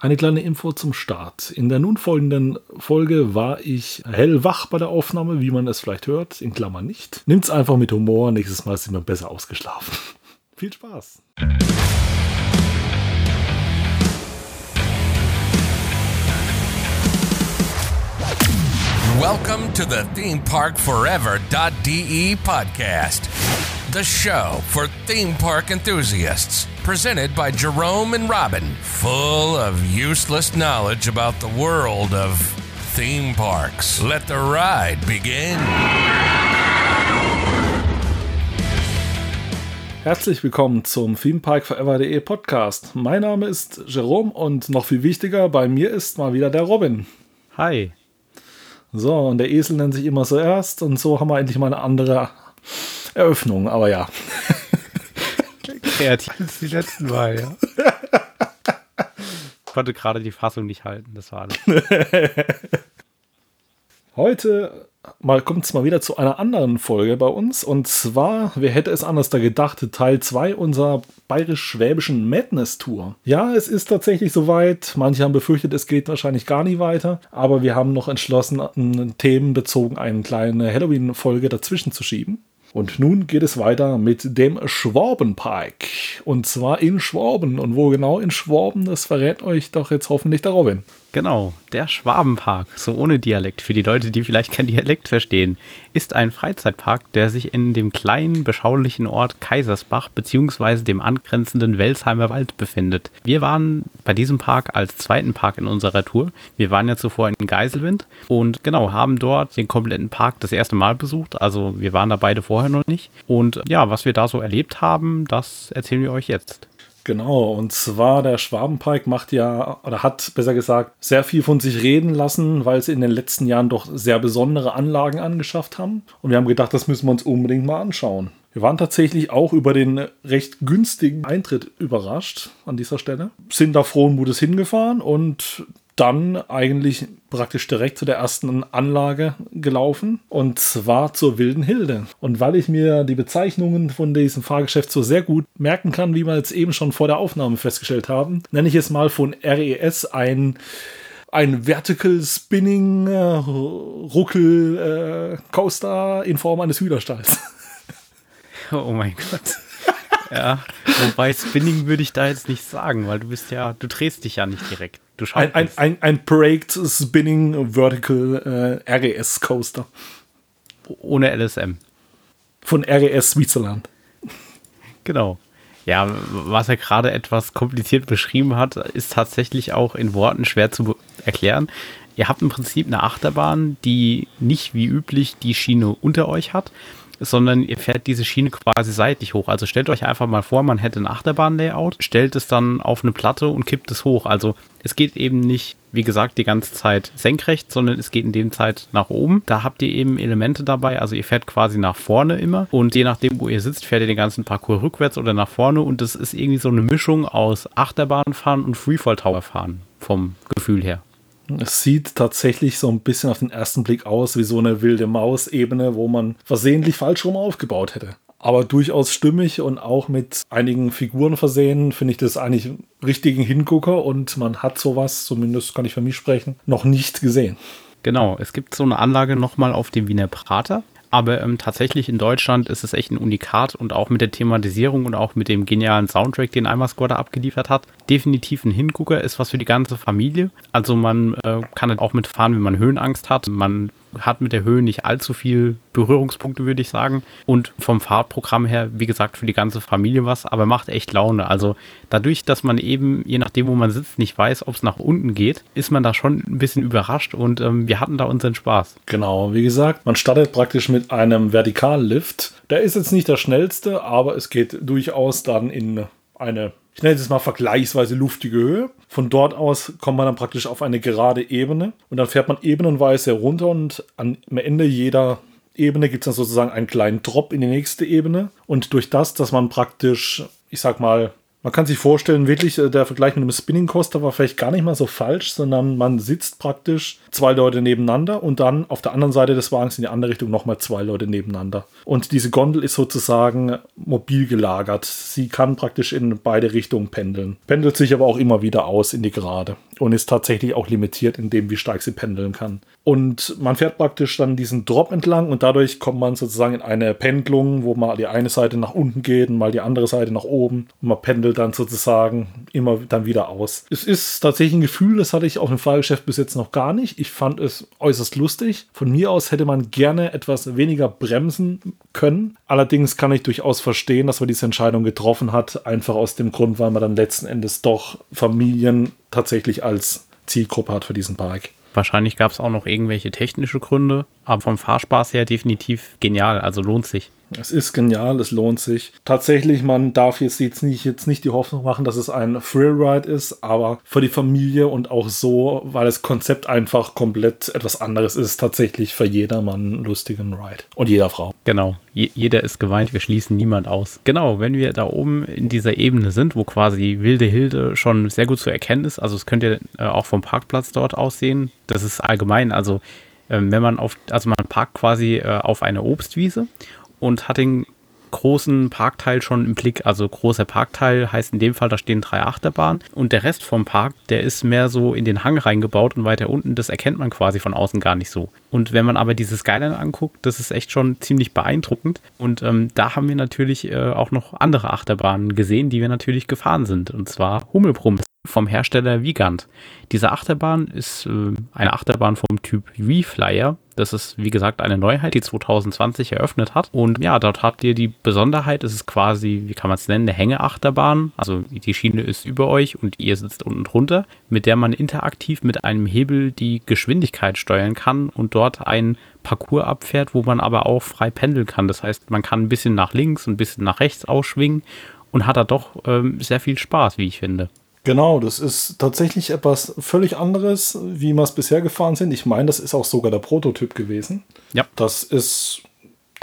Eine kleine Info zum Start. In der nun folgenden Folge war ich hellwach bei der Aufnahme, wie man es vielleicht hört, in Klammern nicht. Nimmt's einfach mit Humor, nächstes Mal sind wir besser ausgeschlafen. Viel Spaß! Welcome to the ThemeParkForever.de podcast, the show for theme park enthusiasts. Presented by Jerome and Robin, full of useless knowledge about the world of theme parks. Let the ride begin. Herzlich willkommen zum ThemeParkForever.de Podcast. Mein Name ist Jerome und noch viel wichtiger, bei mir ist mal wieder der Robin. Hi. So, und der Esel nennt sich immer zuerst und so haben wir endlich mal eine andere Eröffnung, aber ja. Kreativ als die letzten Mal, ja. Ich konnte gerade die Fassung nicht halten, das war alles. Heute mal kommt es mal wieder zu einer anderen Folge bei uns. Und zwar, wer hätte es anders da gedacht, Teil 2 unserer bayerisch-schwäbischen Madness-Tour. Ja, es ist tatsächlich soweit. Manche haben befürchtet, es geht wahrscheinlich gar nicht weiter. Aber wir haben noch entschlossen, themenbezogen eine kleine Halloween-Folge dazwischen zu schieben. Und nun geht es weiter mit dem Schwabenpark. Und zwar in Schwaben. Und wo genau in Schwaben, das verrät euch doch jetzt hoffentlich der Robin. Genau, der Schwabenpark, so ohne Dialekt, für die Leute, die vielleicht kein Dialekt verstehen, ist ein Freizeitpark, der sich in dem kleinen, beschaulichen Ort Kaisersbach bzw. dem angrenzenden Welsheimer Wald befindet. Wir waren bei diesem Park als zweiten Park in unserer Tour. Wir waren ja zuvor in Geiselwind und genau, haben dort den kompletten Park das erste Mal besucht. Also wir waren da beide vorher noch nicht. Und ja, was wir da so erlebt haben, das erzählen wir euch jetzt. Genau, und zwar der Schwabenpark macht ja, oder hat besser gesagt, sehr viel von sich reden lassen, weil sie in den letzten Jahren doch sehr besondere Anlagen angeschafft haben. Und wir haben gedacht, das müssen wir uns unbedingt mal anschauen. Wir waren tatsächlich auch über den recht günstigen Eintritt überrascht an dieser Stelle. Sind da frohen Mutes hingefahren und dann eigentlich praktisch direkt zu der ersten Anlage gelaufen und zwar zur Wilden Hilde. Und weil ich mir die Bezeichnungen von diesem Fahrgeschäft so sehr gut merken kann, wie wir jetzt eben schon vor der Aufnahme festgestellt haben, nenne ich es mal von RES ein ein Vertical Spinning äh, Ruckel äh, Coaster in Form eines Hühnerstalls. Oh mein Gott. Ja, wobei Spinning würde ich da jetzt nicht sagen, weil du bist ja, du drehst dich ja nicht direkt. Du ein, ein, ein, ein Braked Spinning Vertical äh, RES Coaster. Ohne LSM. Von RES Switzerland. Genau. Ja, was er gerade etwas kompliziert beschrieben hat, ist tatsächlich auch in Worten schwer zu erklären. Ihr habt im Prinzip eine Achterbahn, die nicht wie üblich die Schiene unter euch hat, sondern ihr fährt diese Schiene quasi seitlich hoch. Also stellt euch einfach mal vor, man hätte ein Achterbahn-Layout, stellt es dann auf eine Platte und kippt es hoch. Also es geht eben nicht, wie gesagt, die ganze Zeit senkrecht, sondern es geht in dem Zeit nach oben. Da habt ihr eben Elemente dabei. Also ihr fährt quasi nach vorne immer und je nachdem, wo ihr sitzt, fährt ihr den ganzen Parcours rückwärts oder nach vorne und das ist irgendwie so eine Mischung aus Achterbahnfahren und Freefall Tower fahren vom Gefühl her. Es sieht tatsächlich so ein bisschen auf den ersten Blick aus wie so eine wilde Maus-Ebene, wo man versehentlich falsch rum aufgebaut hätte. Aber durchaus stimmig und auch mit einigen Figuren versehen, finde ich das eigentlich richtigen Hingucker und man hat sowas, zumindest kann ich für mich sprechen, noch nicht gesehen. Genau, es gibt so eine Anlage nochmal auf dem Wiener Prater. Aber ähm, tatsächlich in Deutschland ist es echt ein Unikat und auch mit der Thematisierung und auch mit dem genialen Soundtrack, den Eimer Squad abgeliefert hat, definitiv ein Hingucker, ist was für die ganze Familie. Also man äh, kann halt auch mitfahren, wenn man Höhenangst hat. Man hat mit der Höhe nicht allzu viel Berührungspunkte, würde ich sagen. Und vom Fahrtprogramm her, wie gesagt, für die ganze Familie was, aber macht echt Laune. Also dadurch, dass man eben, je nachdem, wo man sitzt, nicht weiß, ob es nach unten geht, ist man da schon ein bisschen überrascht und ähm, wir hatten da unseren Spaß. Genau, wie gesagt, man startet praktisch mit einem Vertikallift. Der ist jetzt nicht der schnellste, aber es geht durchaus dann in eine ich nenne es mal vergleichsweise luftige Höhe. Von dort aus kommt man dann praktisch auf eine gerade Ebene und dann fährt man ebenenweise runter und am Ende jeder Ebene gibt es dann sozusagen einen kleinen Drop in die nächste Ebene. Und durch das, dass man praktisch, ich sag mal, man kann sich vorstellen, wirklich äh, der Vergleich mit einem Spinning Coaster war vielleicht gar nicht mal so falsch, sondern man sitzt praktisch zwei Leute nebeneinander und dann auf der anderen Seite des Wagens in die andere Richtung nochmal zwei Leute nebeneinander. Und diese Gondel ist sozusagen mobil gelagert. Sie kann praktisch in beide Richtungen pendeln. Pendelt sich aber auch immer wieder aus in die Gerade. Und ist tatsächlich auch limitiert in dem, wie stark sie pendeln kann. Und man fährt praktisch dann diesen Drop entlang und dadurch kommt man sozusagen in eine Pendlung, wo mal die eine Seite nach unten geht und mal die andere Seite nach oben. Und man pendelt dann sozusagen immer dann wieder aus. Es ist tatsächlich ein Gefühl, das hatte ich auf dem Fahrgeschäft bis jetzt noch gar nicht. Ich fand es äußerst lustig. Von mir aus hätte man gerne etwas weniger bremsen können. Allerdings kann ich durchaus verstehen, dass man diese Entscheidung getroffen hat, einfach aus dem Grund, weil man dann letzten Endes doch Familien tatsächlich als Zielgruppe hat für diesen Park. Wahrscheinlich gab es auch noch irgendwelche technische Gründe, aber vom Fahrspaß her definitiv genial, also lohnt sich. Es ist genial, es lohnt sich. Tatsächlich, man darf jetzt, jetzt, nicht, jetzt nicht die Hoffnung machen, dass es ein Thrillride ist, aber für die Familie und auch so, weil das Konzept einfach komplett etwas anderes ist, tatsächlich für jedermann einen lustigen Ride. Und jeder Frau. Genau, Je jeder ist geweint, wir schließen niemand aus. Genau, wenn wir da oben in dieser Ebene sind, wo quasi Wilde Hilde schon sehr gut zu erkennen ist, also es könnte äh, auch vom Parkplatz dort aussehen, das ist allgemein, also ähm, wenn man auf, also man parkt quasi äh, auf eine Obstwiese und hat den großen Parkteil schon im Blick. Also großer Parkteil heißt in dem Fall, da stehen drei Achterbahnen und der Rest vom Park, der ist mehr so in den Hang reingebaut und weiter unten, das erkennt man quasi von außen gar nicht so. Und wenn man aber diese Skyline anguckt, das ist echt schon ziemlich beeindruckend. Und ähm, da haben wir natürlich äh, auch noch andere Achterbahnen gesehen, die wir natürlich gefahren sind. Und zwar Hummelbrumms vom Hersteller Vigant. Diese Achterbahn ist äh, eine Achterbahn vom Typ V-Flyer. Das ist, wie gesagt, eine Neuheit, die 2020 eröffnet hat. Und ja, dort habt ihr die Besonderheit, es ist quasi, wie kann man es nennen, eine Hängeachterbahn. Also die Schiene ist über euch und ihr sitzt unten drunter, mit der man interaktiv mit einem Hebel die Geschwindigkeit steuern kann und dort ein Parcours abfährt, wo man aber auch frei pendeln kann. Das heißt, man kann ein bisschen nach links, ein bisschen nach rechts ausschwingen und hat da doch ähm, sehr viel Spaß, wie ich finde. Genau, das ist tatsächlich etwas völlig anderes, wie wir es bisher gefahren sind. Ich meine, das ist auch sogar der Prototyp gewesen. Ja. Das ist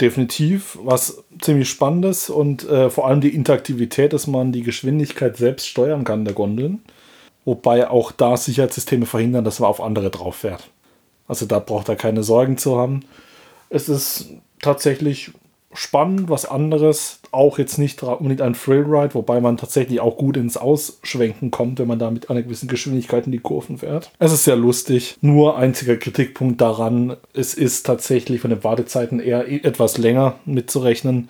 definitiv was ziemlich Spannendes und äh, vor allem die Interaktivität, dass man die Geschwindigkeit selbst steuern kann der Gondeln. Wobei auch da Sicherheitssysteme verhindern, dass man auf andere drauf fährt. Also da braucht er keine Sorgen zu haben. Es ist tatsächlich spannend, was anderes. Auch jetzt nicht unbedingt ein Thrillride, wobei man tatsächlich auch gut ins Ausschwenken kommt, wenn man da mit einer gewissen Geschwindigkeit in die Kurven fährt. Es ist sehr lustig. Nur einziger Kritikpunkt daran, es ist tatsächlich von den Wartezeiten eher etwas länger mitzurechnen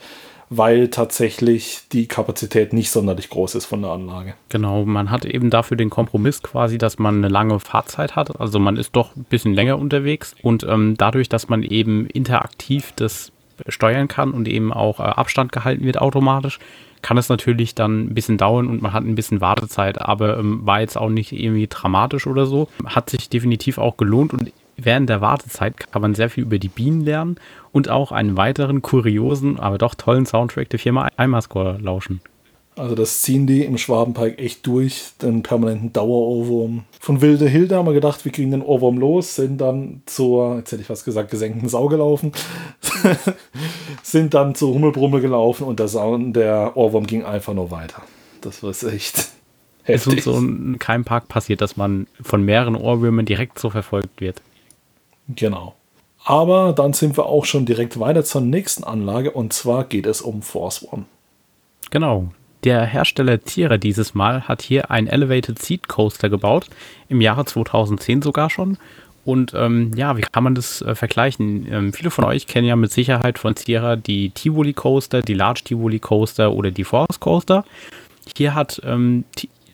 weil tatsächlich die Kapazität nicht sonderlich groß ist von der Anlage. Genau, man hat eben dafür den Kompromiss quasi, dass man eine lange Fahrzeit hat. Also man ist doch ein bisschen länger unterwegs und ähm, dadurch, dass man eben interaktiv das steuern kann und eben auch äh, Abstand gehalten wird automatisch, kann es natürlich dann ein bisschen dauern und man hat ein bisschen Wartezeit, aber ähm, war jetzt auch nicht irgendwie dramatisch oder so. Hat sich definitiv auch gelohnt und während der Wartezeit kann man sehr viel über die Bienen lernen und auch einen weiteren kuriosen, aber doch tollen Soundtrack der Firma Eimerscore lauschen. Also das ziehen die im Schwabenpark echt durch, den permanenten Dauerohrwurm. Von Wilde Hilde haben wir gedacht, wir kriegen den Ohrwurm los, sind dann zur, jetzt hätte ich was gesagt, gesenkten Sau gelaufen, sind dann zur Hummelbrummel gelaufen und der, Sau, der Ohrwurm ging einfach nur weiter. Das war echt heftig. Es ist so in keinem Park passiert, dass man von mehreren Ohrwürmern direkt so verfolgt wird. Genau. Aber dann sind wir auch schon direkt weiter zur nächsten Anlage und zwar geht es um Force One. Genau, der Hersteller Tira dieses Mal hat hier ein Elevated Seat Coaster gebaut, im Jahre 2010 sogar schon. Und ähm, ja, wie kann man das äh, vergleichen? Ähm, viele von euch kennen ja mit Sicherheit von Tira die Tivoli Coaster, die Large Tivoli Coaster oder die Force Coaster. Hier hat ähm,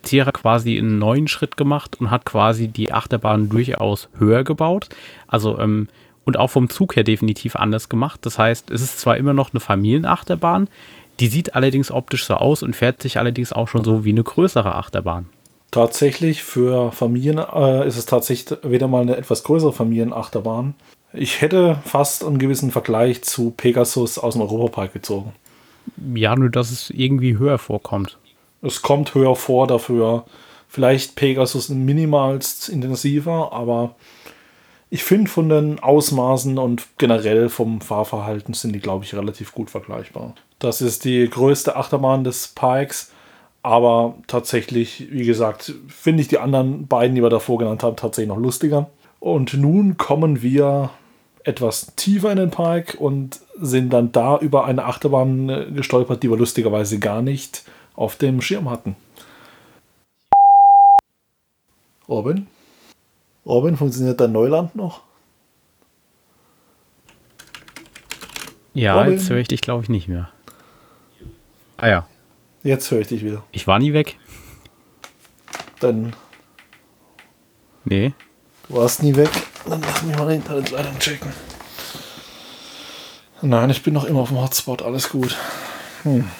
Tira quasi einen neuen Schritt gemacht und hat quasi die Achterbahn durchaus höher gebaut. Also ähm, und auch vom Zug her definitiv anders gemacht. Das heißt, es ist zwar immer noch eine Familienachterbahn, die sieht allerdings optisch so aus und fährt sich allerdings auch schon so wie eine größere Achterbahn. Tatsächlich für Familien äh, ist es tatsächlich wieder mal eine etwas größere Familienachterbahn. Ich hätte fast einen gewissen Vergleich zu Pegasus aus dem Europapark gezogen. Ja, nur dass es irgendwie höher vorkommt. Es kommt höher vor dafür. Vielleicht Pegasus minimalst intensiver, aber ich finde von den Ausmaßen und generell vom Fahrverhalten sind die, glaube ich, relativ gut vergleichbar. Das ist die größte Achterbahn des Parks. Aber tatsächlich, wie gesagt, finde ich die anderen beiden, die wir davor genannt haben, tatsächlich noch lustiger. Und nun kommen wir etwas tiefer in den Park und sind dann da über eine Achterbahn äh, gestolpert, die wir lustigerweise gar nicht auf dem Schirm hatten. Robin? Robin, funktioniert dein Neuland noch? Ja, Robin? jetzt höre ich dich, glaube ich, nicht mehr. Ah ja. Jetzt höre ich dich wieder. Ich war nie weg. Dann. Nee. Du warst nie weg. Dann lass mich mal die Internetleitung checken. Nein, ich bin noch immer auf dem Hotspot. Alles gut. Hm.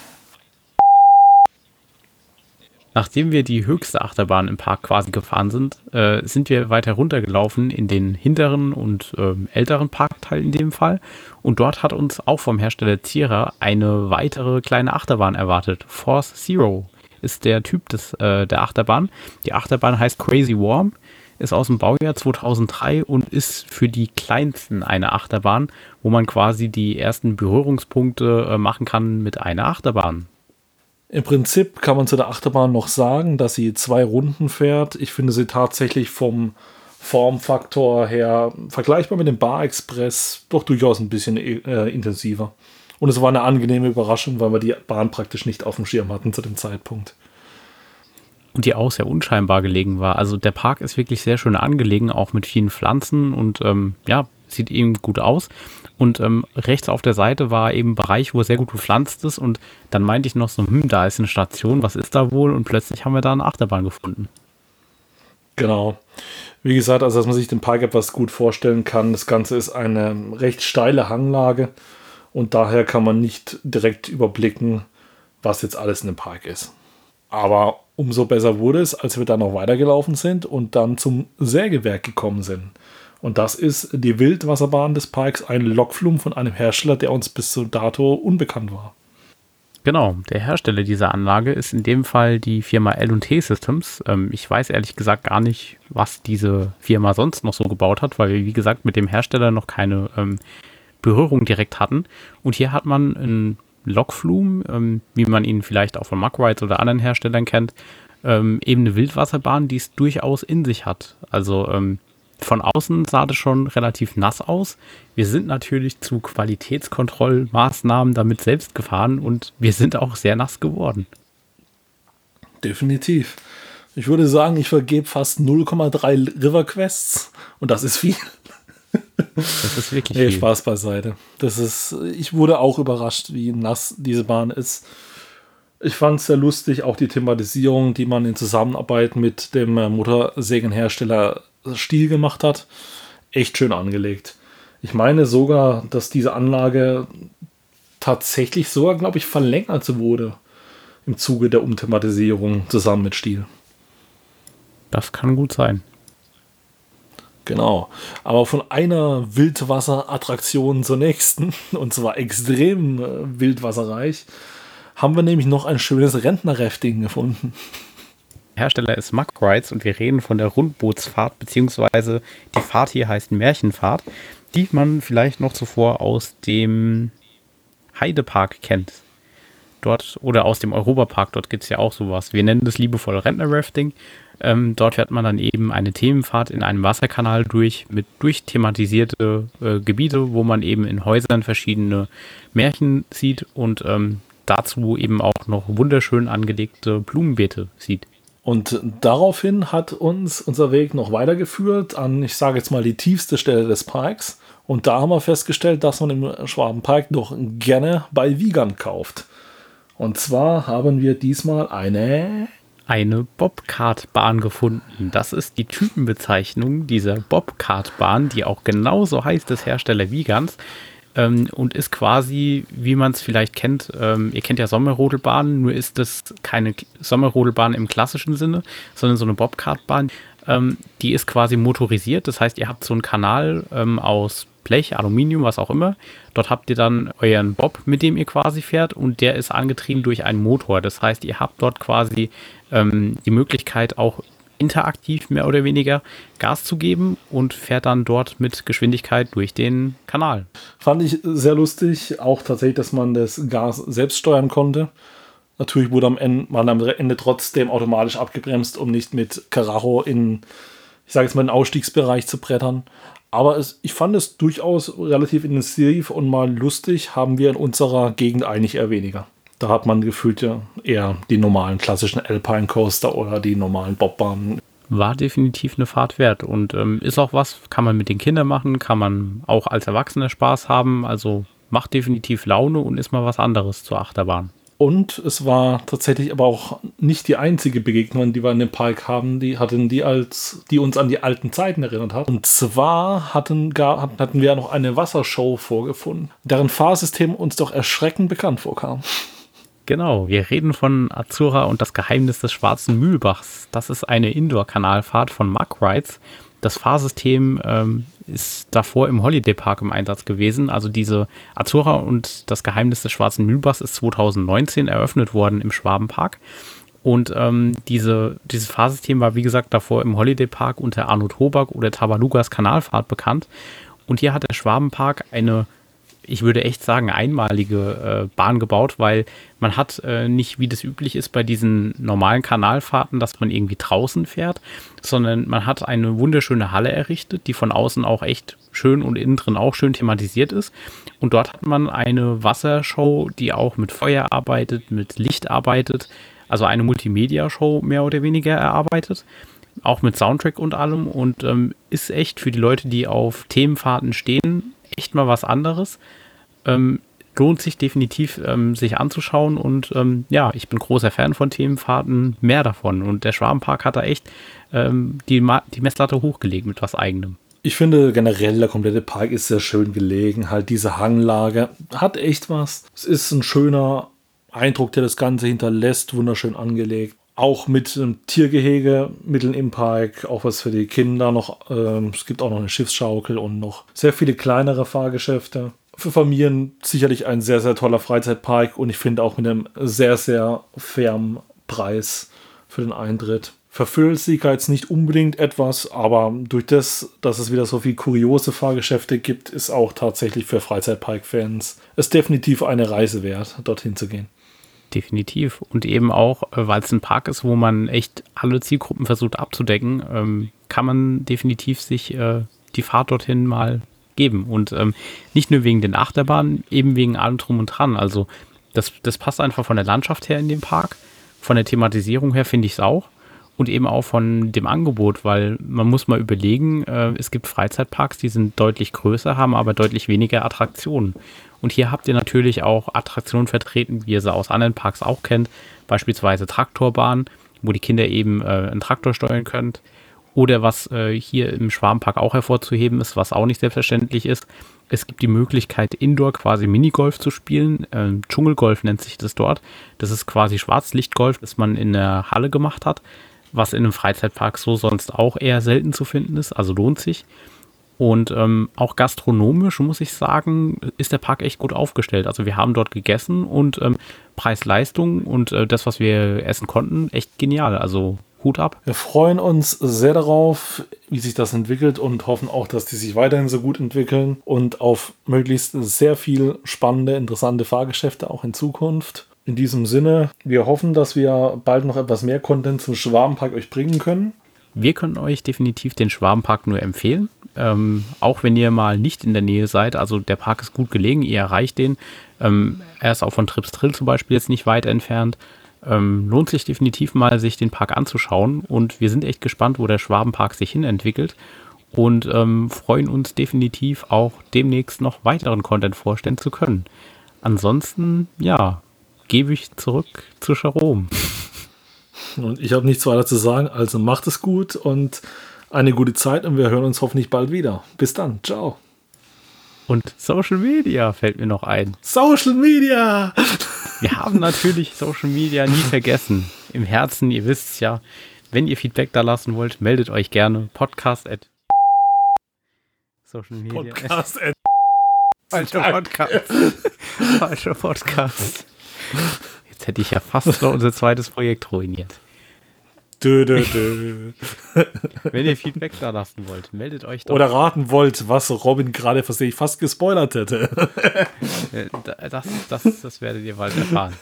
Nachdem wir die höchste Achterbahn im Park quasi gefahren sind, äh, sind wir weiter runtergelaufen in den hinteren und äh, älteren Parkteil in dem Fall. Und dort hat uns auch vom Hersteller Zierer eine weitere kleine Achterbahn erwartet. Force Zero ist der Typ des, äh, der Achterbahn. Die Achterbahn heißt Crazy Warm, ist aus dem Baujahr 2003 und ist für die kleinsten eine Achterbahn, wo man quasi die ersten Berührungspunkte äh, machen kann mit einer Achterbahn. Im Prinzip kann man zu der Achterbahn noch sagen, dass sie zwei Runden fährt. Ich finde sie tatsächlich vom Formfaktor her vergleichbar mit dem Bar Express doch durchaus ein bisschen äh, intensiver. Und es war eine angenehme Überraschung, weil wir die Bahn praktisch nicht auf dem Schirm hatten zu dem Zeitpunkt. Und die auch sehr unscheinbar gelegen war. Also der Park ist wirklich sehr schön angelegen, auch mit vielen Pflanzen und ähm, ja, sieht eben gut aus. Und ähm, rechts auf der Seite war eben ein Bereich, wo er sehr gut bepflanzt ist. Und dann meinte ich noch so, hm, da ist eine Station, was ist da wohl? Und plötzlich haben wir da eine Achterbahn gefunden. Genau. Wie gesagt, also dass man sich den Park etwas gut vorstellen kann. Das Ganze ist eine recht steile Hanglage und daher kann man nicht direkt überblicken, was jetzt alles in dem Park ist. Aber umso besser wurde es, als wir dann noch weitergelaufen sind und dann zum Sägewerk gekommen sind. Und das ist die Wildwasserbahn des Parks, ein Lokflum von einem Hersteller, der uns bis zu dato unbekannt war. Genau, der Hersteller dieser Anlage ist in dem Fall die Firma L&T Systems. Ähm, ich weiß ehrlich gesagt gar nicht, was diese Firma sonst noch so gebaut hat, weil wir, wie gesagt, mit dem Hersteller noch keine ähm, Berührung direkt hatten. Und hier hat man einen Lokflum, ähm, wie man ihn vielleicht auch von Muckrides oder anderen Herstellern kennt, ähm, eben eine Wildwasserbahn, die es durchaus in sich hat. Also ähm, von außen sah das schon relativ nass aus. Wir sind natürlich zu Qualitätskontrollmaßnahmen damit selbst gefahren und wir sind auch sehr nass geworden. Definitiv. Ich würde sagen, ich vergebe fast 0,3 River Quests und das ist viel. Das ist wirklich nee, viel. Spaß beiseite. Das ist, ich wurde auch überrascht, wie nass diese Bahn ist. Ich fand es sehr lustig, auch die Thematisierung, die man in Zusammenarbeit mit dem Motorsägenhersteller Stil gemacht hat. Echt schön angelegt. Ich meine sogar, dass diese Anlage tatsächlich sogar, glaube ich, verlängert wurde im Zuge der Umthematisierung zusammen mit Stil. Das kann gut sein. Genau. Aber von einer Wildwasserattraktion zur nächsten, und zwar extrem äh, wildwasserreich, haben wir nämlich noch ein schönes Rentnerrafting gefunden. Hersteller ist Muck Rides und wir reden von der Rundbootsfahrt, beziehungsweise die Fahrt hier heißt Märchenfahrt, die man vielleicht noch zuvor aus dem Heidepark kennt. Dort oder aus dem Europapark, dort gibt es ja auch sowas. Wir nennen das liebevoll Rentner-Rafting. Ähm, dort fährt man dann eben eine Themenfahrt in einem Wasserkanal durch, mit durchthematisierte äh, Gebiete, wo man eben in Häusern verschiedene Märchen sieht und ähm, dazu eben auch noch wunderschön angelegte Blumenbeete sieht. Und daraufhin hat uns unser Weg noch weitergeführt an, ich sage jetzt mal, die tiefste Stelle des Parks. Und da haben wir festgestellt, dass man im Schwabenpark doch gerne bei Wiegand kauft. Und zwar haben wir diesmal eine eine Bobkartbahn gefunden. Das ist die Typenbezeichnung dieser Bobkartbahn, die auch genauso heißt des Hersteller Wiegans ähm, und ist quasi, wie man es vielleicht kennt, ähm, ihr kennt ja Sommerrodelbahnen, nur ist das keine Sommerrodelbahn im klassischen Sinne, sondern so eine Bobkartbahn. Ähm, die ist quasi motorisiert, das heißt, ihr habt so einen Kanal ähm, aus Blech, Aluminium, was auch immer. Dort habt ihr dann euren Bob, mit dem ihr quasi fährt und der ist angetrieben durch einen Motor. Das heißt, ihr habt dort quasi ähm, die Möglichkeit auch interaktiv mehr oder weniger Gas zu geben und fährt dann dort mit Geschwindigkeit durch den Kanal. Fand ich sehr lustig, auch tatsächlich, dass man das Gas selbst steuern konnte. Natürlich wurde am Ende, man am Ende trotzdem automatisch abgebremst, um nicht mit Karacho in, ich sage jetzt mal, den Ausstiegsbereich zu brettern. Aber es, ich fand es durchaus relativ intensiv und mal lustig, haben wir in unserer Gegend eigentlich eher weniger. Da hat man gefühlt ja eher die normalen klassischen Alpine Coaster oder die normalen Bobbahnen. war definitiv eine Fahrt wert und ähm, ist auch was, kann man mit den Kindern machen, kann man auch als Erwachsener Spaß haben, also macht definitiv Laune und ist mal was anderes zur Achterbahn. Und es war tatsächlich aber auch nicht die einzige Begegnung, die wir in dem Park haben, die hatten die als, die uns an die alten Zeiten erinnert hat. Und zwar hatten, gar, hatten wir noch eine Wassershow vorgefunden, deren Fahrsystem uns doch erschreckend bekannt vorkam. Genau, wir reden von Azura und das Geheimnis des Schwarzen Mühlbachs. Das ist eine Indoor-Kanalfahrt von Mark Rides. Das Fahrsystem ähm, ist davor im Holiday Park im Einsatz gewesen. Also diese Azura und das Geheimnis des Schwarzen Mühlbachs ist 2019 eröffnet worden im Schwabenpark. Und ähm, diese, dieses Fahrsystem war, wie gesagt, davor im Holiday Park unter Arno Tobak oder Tabalugas Kanalfahrt bekannt. Und hier hat der Schwabenpark eine ich würde echt sagen, einmalige äh, Bahn gebaut, weil man hat äh, nicht, wie das üblich ist bei diesen normalen Kanalfahrten, dass man irgendwie draußen fährt, sondern man hat eine wunderschöne Halle errichtet, die von außen auch echt schön und innen drin auch schön thematisiert ist. Und dort hat man eine Wassershow, die auch mit Feuer arbeitet, mit Licht arbeitet, also eine Multimedia-Show mehr oder weniger erarbeitet auch mit Soundtrack und allem und ähm, ist echt für die Leute, die auf Themenfahrten stehen, echt mal was anderes. Ähm, lohnt sich definitiv, ähm, sich anzuschauen. Und ähm, ja, ich bin großer Fan von Themenfahrten, mehr davon. Und der Schwabenpark hat da echt ähm, die, die Messlatte hochgelegt mit was eigenem. Ich finde generell, der komplette Park ist sehr schön gelegen. Halt diese Hanglage hat echt was. Es ist ein schöner Eindruck, der das Ganze hinterlässt, wunderschön angelegt auch mit einem Tiergehege mitten im Park, auch was für die Kinder noch. Ähm, es gibt auch noch eine Schiffsschaukel und noch sehr viele kleinere Fahrgeschäfte. Für Familien sicherlich ein sehr, sehr toller Freizeitpark und ich finde auch mit einem sehr, sehr fairen Preis für den Eintritt. Verfüllt Verfüllsigkeit nicht unbedingt etwas, aber durch das, dass es wieder so viele kuriose Fahrgeschäfte gibt, ist auch tatsächlich für Freizeitpark-Fans es definitiv eine Reise wert, dorthin zu gehen. Definitiv. Und eben auch, äh, weil es ein Park ist, wo man echt alle Zielgruppen versucht abzudecken, ähm, kann man definitiv sich äh, die Fahrt dorthin mal geben. Und ähm, nicht nur wegen den Achterbahnen, eben wegen allem drum und dran. Also das, das passt einfach von der Landschaft her in den Park. Von der Thematisierung her finde ich es auch. Und eben auch von dem Angebot, weil man muss mal überlegen, äh, es gibt Freizeitparks, die sind deutlich größer, haben aber deutlich weniger Attraktionen. Und hier habt ihr natürlich auch Attraktionen vertreten, wie ihr sie aus anderen Parks auch kennt, beispielsweise Traktorbahn, wo die Kinder eben äh, einen Traktor steuern könnt. Oder was äh, hier im Schwarmpark auch hervorzuheben ist, was auch nicht selbstverständlich ist, es gibt die Möglichkeit, Indoor quasi Minigolf zu spielen. Ähm, Dschungelgolf nennt sich das dort. Das ist quasi Schwarzlichtgolf, das man in der Halle gemacht hat, was in einem Freizeitpark so sonst auch eher selten zu finden ist, also lohnt sich. Und ähm, auch gastronomisch, muss ich sagen, ist der Park echt gut aufgestellt. Also wir haben dort gegessen und ähm, Preis-Leistung und äh, das, was wir essen konnten, echt genial. Also Hut ab. Wir freuen uns sehr darauf, wie sich das entwickelt und hoffen auch, dass die sich weiterhin so gut entwickeln und auf möglichst sehr viel spannende, interessante Fahrgeschäfte auch in Zukunft. In diesem Sinne, wir hoffen, dass wir bald noch etwas mehr Content zum Schwarmpark euch bringen können. Wir können euch definitiv den Schwarmpark nur empfehlen. Ähm, auch wenn ihr mal nicht in der Nähe seid, also der Park ist gut gelegen, ihr erreicht den. Ähm, er ist auch von Trips Trill zum Beispiel jetzt nicht weit entfernt. Ähm, lohnt sich definitiv mal, sich den Park anzuschauen. Und wir sind echt gespannt, wo der Schwabenpark sich hin entwickelt. Und ähm, freuen uns definitiv auch demnächst noch weiteren Content vorstellen zu können. Ansonsten, ja, gebe ich zurück zu Jerome. Und ich habe nichts weiter zu sagen, also macht es gut und eine gute Zeit und wir hören uns hoffentlich bald wieder. Bis dann, ciao. Und Social Media fällt mir noch ein. Social Media! Wir haben natürlich Social Media nie vergessen. Im Herzen, ihr wisst es ja. Wenn ihr Feedback da lassen wollt, meldet euch gerne. Podcast at Social Media. Podcast at Falscher Podcast. Falscher Podcast. Jetzt hätte ich ja fast noch unser zweites Projekt ruiniert. Dö, dö, dö. Wenn ihr Feedback da lassen wollt, meldet euch doch. Oder raten wollt, was Robin gerade sich fast gespoilert hätte. Äh, das, das, das werdet ihr bald erfahren.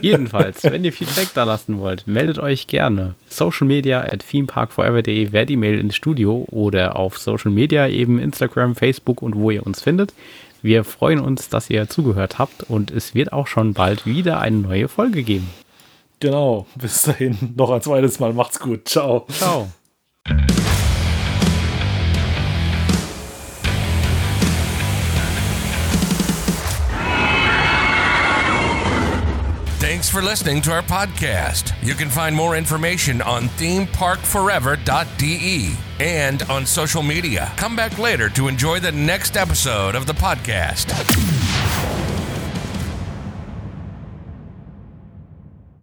Jedenfalls, wenn ihr Feedback da lassen wollt, meldet euch gerne. Social Media at themeparkforever.de wäre die Mail ins Studio oder auf Social Media eben Instagram, Facebook und wo ihr uns findet. Wir freuen uns, dass ihr zugehört habt und es wird auch schon bald wieder eine neue Folge geben. Genau. Bis dahin noch ein zweites Mal. Macht's gut. Ciao. Ciao. Thanks for listening to our podcast. You can find more information on themeparkforever.de and on social media. Come back later to enjoy the next episode of the podcast.